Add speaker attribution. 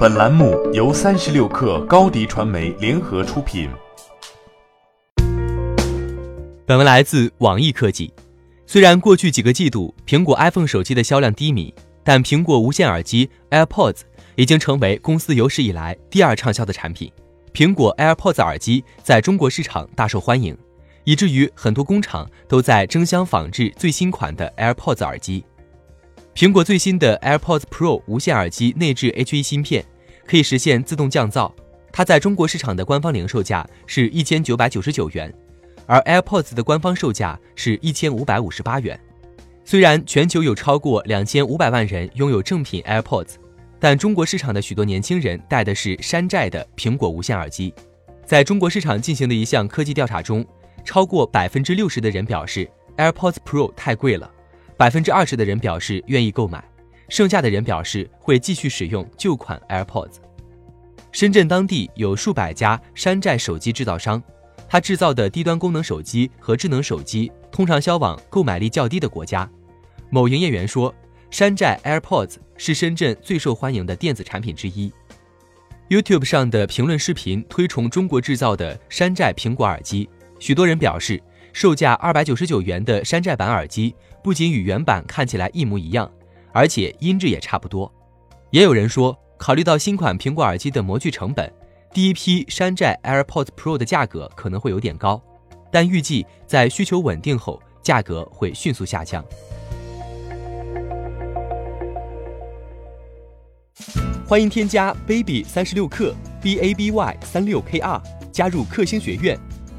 Speaker 1: 本栏目由三十六氪高低传媒联合出品。
Speaker 2: 本文来自网易科技。虽然过去几个季度苹果 iPhone 手机的销量低迷，但苹果无线耳机 AirPods 已经成为公司有史以来第二畅销的产品。苹果 AirPods 耳机在中国市场大受欢迎，以至于很多工厂都在争相仿制最新款的 AirPods 耳机。苹果最新的 AirPods Pro 无线耳机内置 H1 芯片，可以实现自动降噪。它在中国市场的官方零售价是一千九百九十九元，而 AirPods 的官方售价是一千五百五十八元。虽然全球有超过两千五百万人拥有正品 AirPods，但中国市场的许多年轻人戴的是山寨的苹果无线耳机。在中国市场进行的一项科技调查中，超过百分之六十的人表示 AirPods Pro 太贵了。百分之二十的人表示愿意购买，剩下的人表示会继续使用旧款 AirPods。深圳当地有数百家山寨手机制造商，它制造的低端功能手机和智能手机通常销往购买力较低的国家。某营业员说，山寨 AirPods 是深圳最受欢迎的电子产品之一。YouTube 上的评论视频推崇中国制造的山寨苹果耳机，许多人表示。售价二百九十九元的山寨版耳机，不仅与原版看起来一模一样，而且音质也差不多。也有人说，考虑到新款苹果耳机的模具成本，第一批山寨 AirPods Pro 的价格可能会有点高，但预计在需求稳定后，价格会迅速下降。欢迎添加 baby 三十六克 b a b y 三六 k r 加入克星学院。